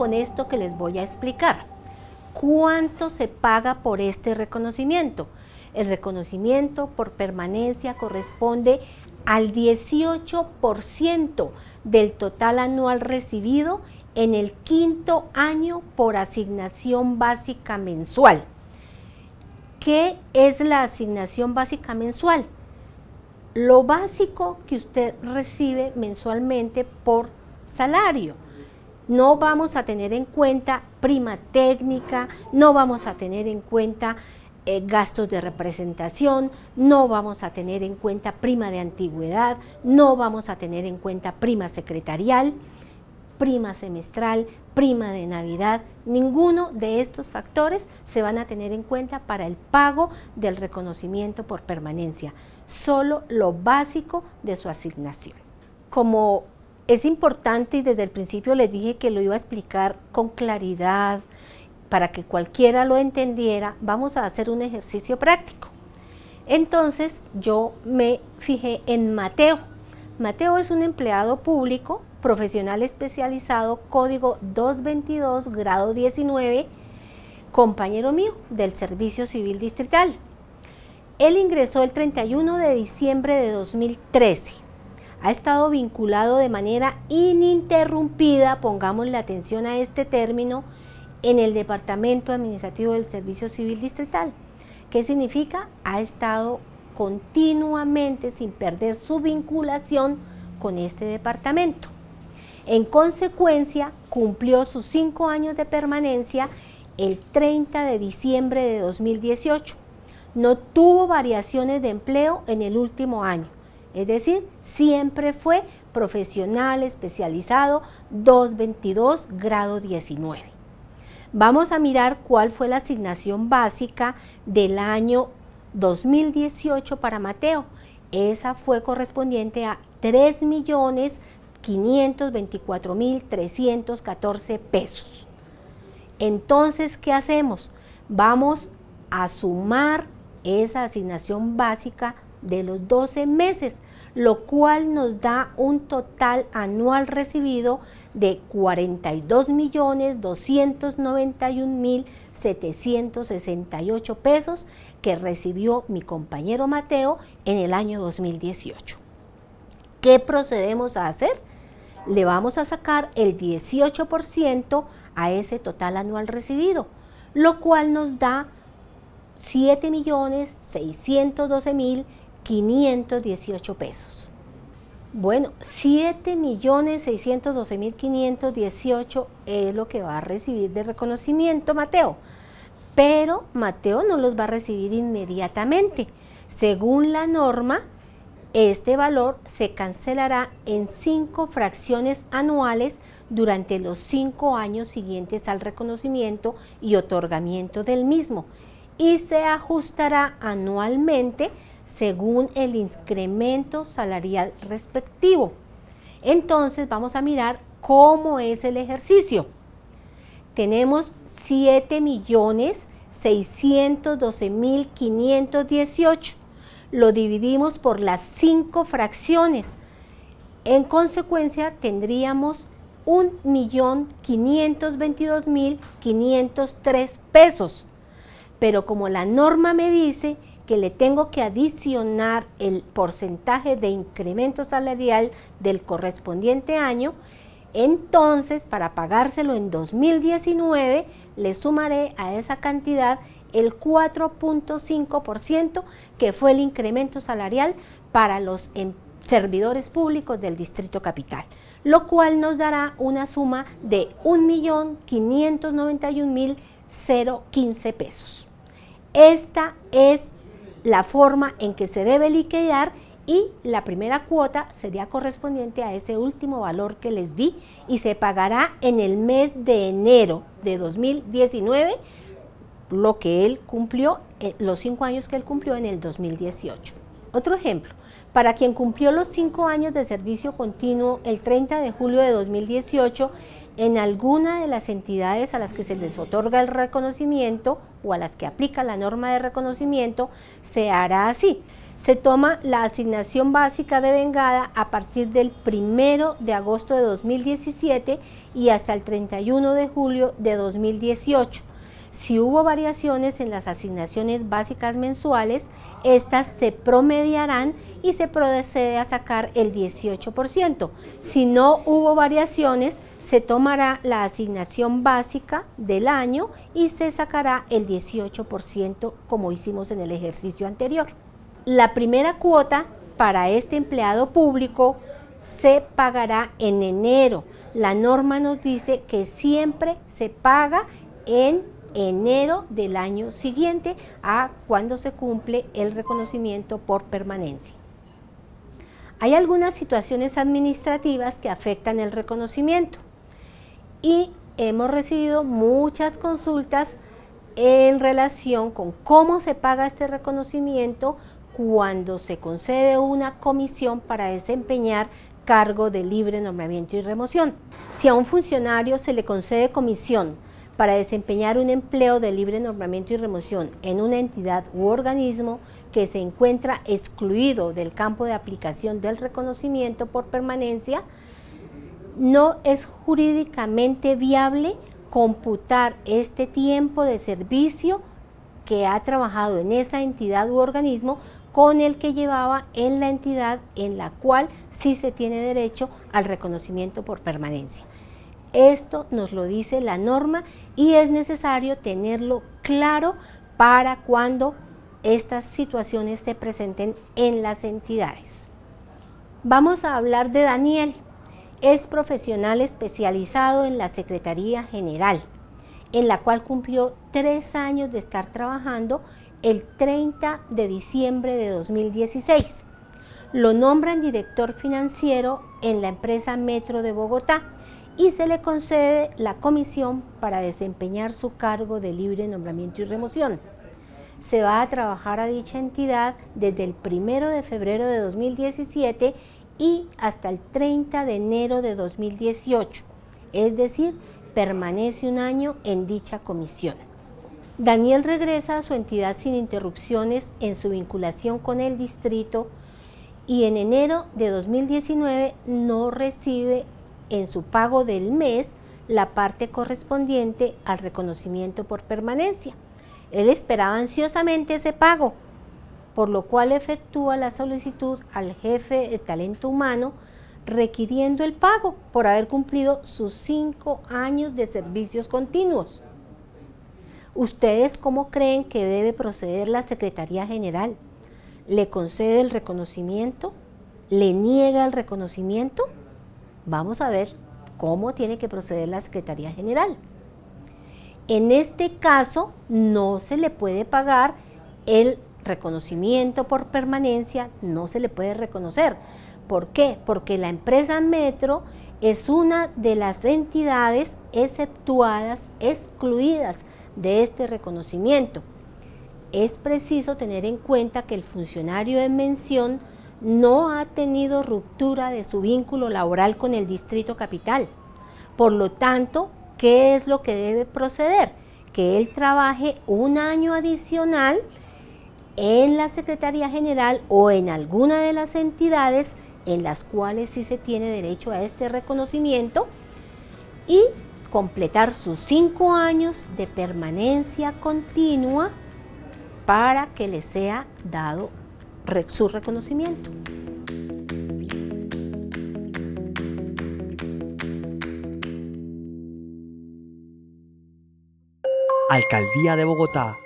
con esto que les voy a explicar. ¿Cuánto se paga por este reconocimiento? El reconocimiento por permanencia corresponde al 18% del total anual recibido en el quinto año por asignación básica mensual. ¿Qué es la asignación básica mensual? Lo básico que usted recibe mensualmente por salario. No vamos a tener en cuenta prima técnica, no vamos a tener en cuenta eh, gastos de representación, no vamos a tener en cuenta prima de antigüedad, no vamos a tener en cuenta prima secretarial, prima semestral, prima de Navidad. Ninguno de estos factores se van a tener en cuenta para el pago del reconocimiento por permanencia, solo lo básico de su asignación. Como es importante y desde el principio les dije que lo iba a explicar con claridad, para que cualquiera lo entendiera, vamos a hacer un ejercicio práctico. Entonces yo me fijé en Mateo. Mateo es un empleado público, profesional especializado, código 222, grado 19, compañero mío del Servicio Civil Distrital. Él ingresó el 31 de diciembre de 2013. Ha estado vinculado de manera ininterrumpida, pongamos la atención a este término, en el Departamento Administrativo del Servicio Civil Distrital. ¿Qué significa? Ha estado continuamente sin perder su vinculación con este departamento. En consecuencia, cumplió sus cinco años de permanencia el 30 de diciembre de 2018. No tuvo variaciones de empleo en el último año, es decir, siempre fue profesional especializado 222 grado 19. Vamos a mirar cuál fue la asignación básica del año 2018 para Mateo. Esa fue correspondiente a 3.524.314 pesos. Entonces, ¿qué hacemos? Vamos a sumar esa asignación básica de los 12 meses, lo cual nos da un total anual recibido de 42.291.768 pesos que recibió mi compañero Mateo en el año 2018. ¿Qué procedemos a hacer? Le vamos a sacar el 18% a ese total anual recibido, lo cual nos da 7.612.518 pesos. Bueno, 7.612.518 es lo que va a recibir de reconocimiento Mateo, pero Mateo no los va a recibir inmediatamente. Según la norma, este valor se cancelará en cinco fracciones anuales durante los cinco años siguientes al reconocimiento y otorgamiento del mismo y se ajustará anualmente según el incremento salarial respectivo. Entonces vamos a mirar cómo es el ejercicio. Tenemos 7 millones 612 mil 518. Lo dividimos por las 5 fracciones. En consecuencia tendríamos 1.522.503 pesos. Pero como la norma me dice que le tengo que adicionar el porcentaje de incremento salarial del correspondiente año, entonces para pagárselo en 2019 le sumaré a esa cantidad el 4.5% que fue el incremento salarial para los em, servidores públicos del Distrito Capital, lo cual nos dará una suma de 1.591.015 pesos. Esta es la forma en que se debe liquidar y la primera cuota sería correspondiente a ese último valor que les di y se pagará en el mes de enero de 2019 lo que él cumplió, eh, los cinco años que él cumplió en el 2018. Otro ejemplo, para quien cumplió los cinco años de servicio continuo el 30 de julio de 2018 en alguna de las entidades a las que se les otorga el reconocimiento o a las que aplica la norma de reconocimiento, se hará así. se toma la asignación básica de vengada a partir del 1 de agosto de 2017 y hasta el 31 de julio de 2018. Si hubo variaciones en las asignaciones básicas mensuales, estas se promediarán y se procede a sacar el 18%. Si no hubo variaciones, se tomará la asignación básica del año y se sacará el 18% como hicimos en el ejercicio anterior. La primera cuota para este empleado público se pagará en enero. La norma nos dice que siempre se paga en enero del año siguiente a cuando se cumple el reconocimiento por permanencia. Hay algunas situaciones administrativas que afectan el reconocimiento y hemos recibido muchas consultas en relación con cómo se paga este reconocimiento cuando se concede una comisión para desempeñar cargo de libre nombramiento y remoción. Si a un funcionario se le concede comisión para desempeñar un empleo de libre nombramiento y remoción en una entidad u organismo que se encuentra excluido del campo de aplicación del reconocimiento por permanencia, no es jurídicamente viable computar este tiempo de servicio que ha trabajado en esa entidad u organismo con el que llevaba en la entidad en la cual sí se tiene derecho al reconocimiento por permanencia. Esto nos lo dice la norma y es necesario tenerlo claro para cuando estas situaciones se presenten en las entidades. Vamos a hablar de Daniel. Es profesional especializado en la Secretaría General, en la cual cumplió tres años de estar trabajando el 30 de diciembre de 2016. Lo nombran director financiero en la empresa Metro de Bogotá y se le concede la comisión para desempeñar su cargo de libre nombramiento y remoción. Se va a trabajar a dicha entidad desde el 1 de febrero de 2017 y hasta el 30 de enero de 2018, es decir, permanece un año en dicha comisión. Daniel regresa a su entidad sin interrupciones en su vinculación con el distrito y en enero de 2019 no recibe en su pago del mes la parte correspondiente al reconocimiento por permanencia. Él esperaba ansiosamente ese pago, por lo cual efectúa la solicitud al jefe de talento humano requiriendo el pago por haber cumplido sus cinco años de servicios continuos. ¿Ustedes cómo creen que debe proceder la Secretaría General? ¿Le concede el reconocimiento? ¿Le niega el reconocimiento? Vamos a ver cómo tiene que proceder la Secretaría General. En este caso, no se le puede pagar el reconocimiento por permanencia, no se le puede reconocer. ¿Por qué? Porque la empresa Metro es una de las entidades exceptuadas, excluidas de este reconocimiento. Es preciso tener en cuenta que el funcionario en mención no ha tenido ruptura de su vínculo laboral con el distrito capital. Por lo tanto, ¿qué es lo que debe proceder? Que él trabaje un año adicional en la Secretaría General o en alguna de las entidades en las cuales sí se tiene derecho a este reconocimiento y completar sus cinco años de permanencia continua para que le sea dado su reconocimiento. Alcaldía de Bogotá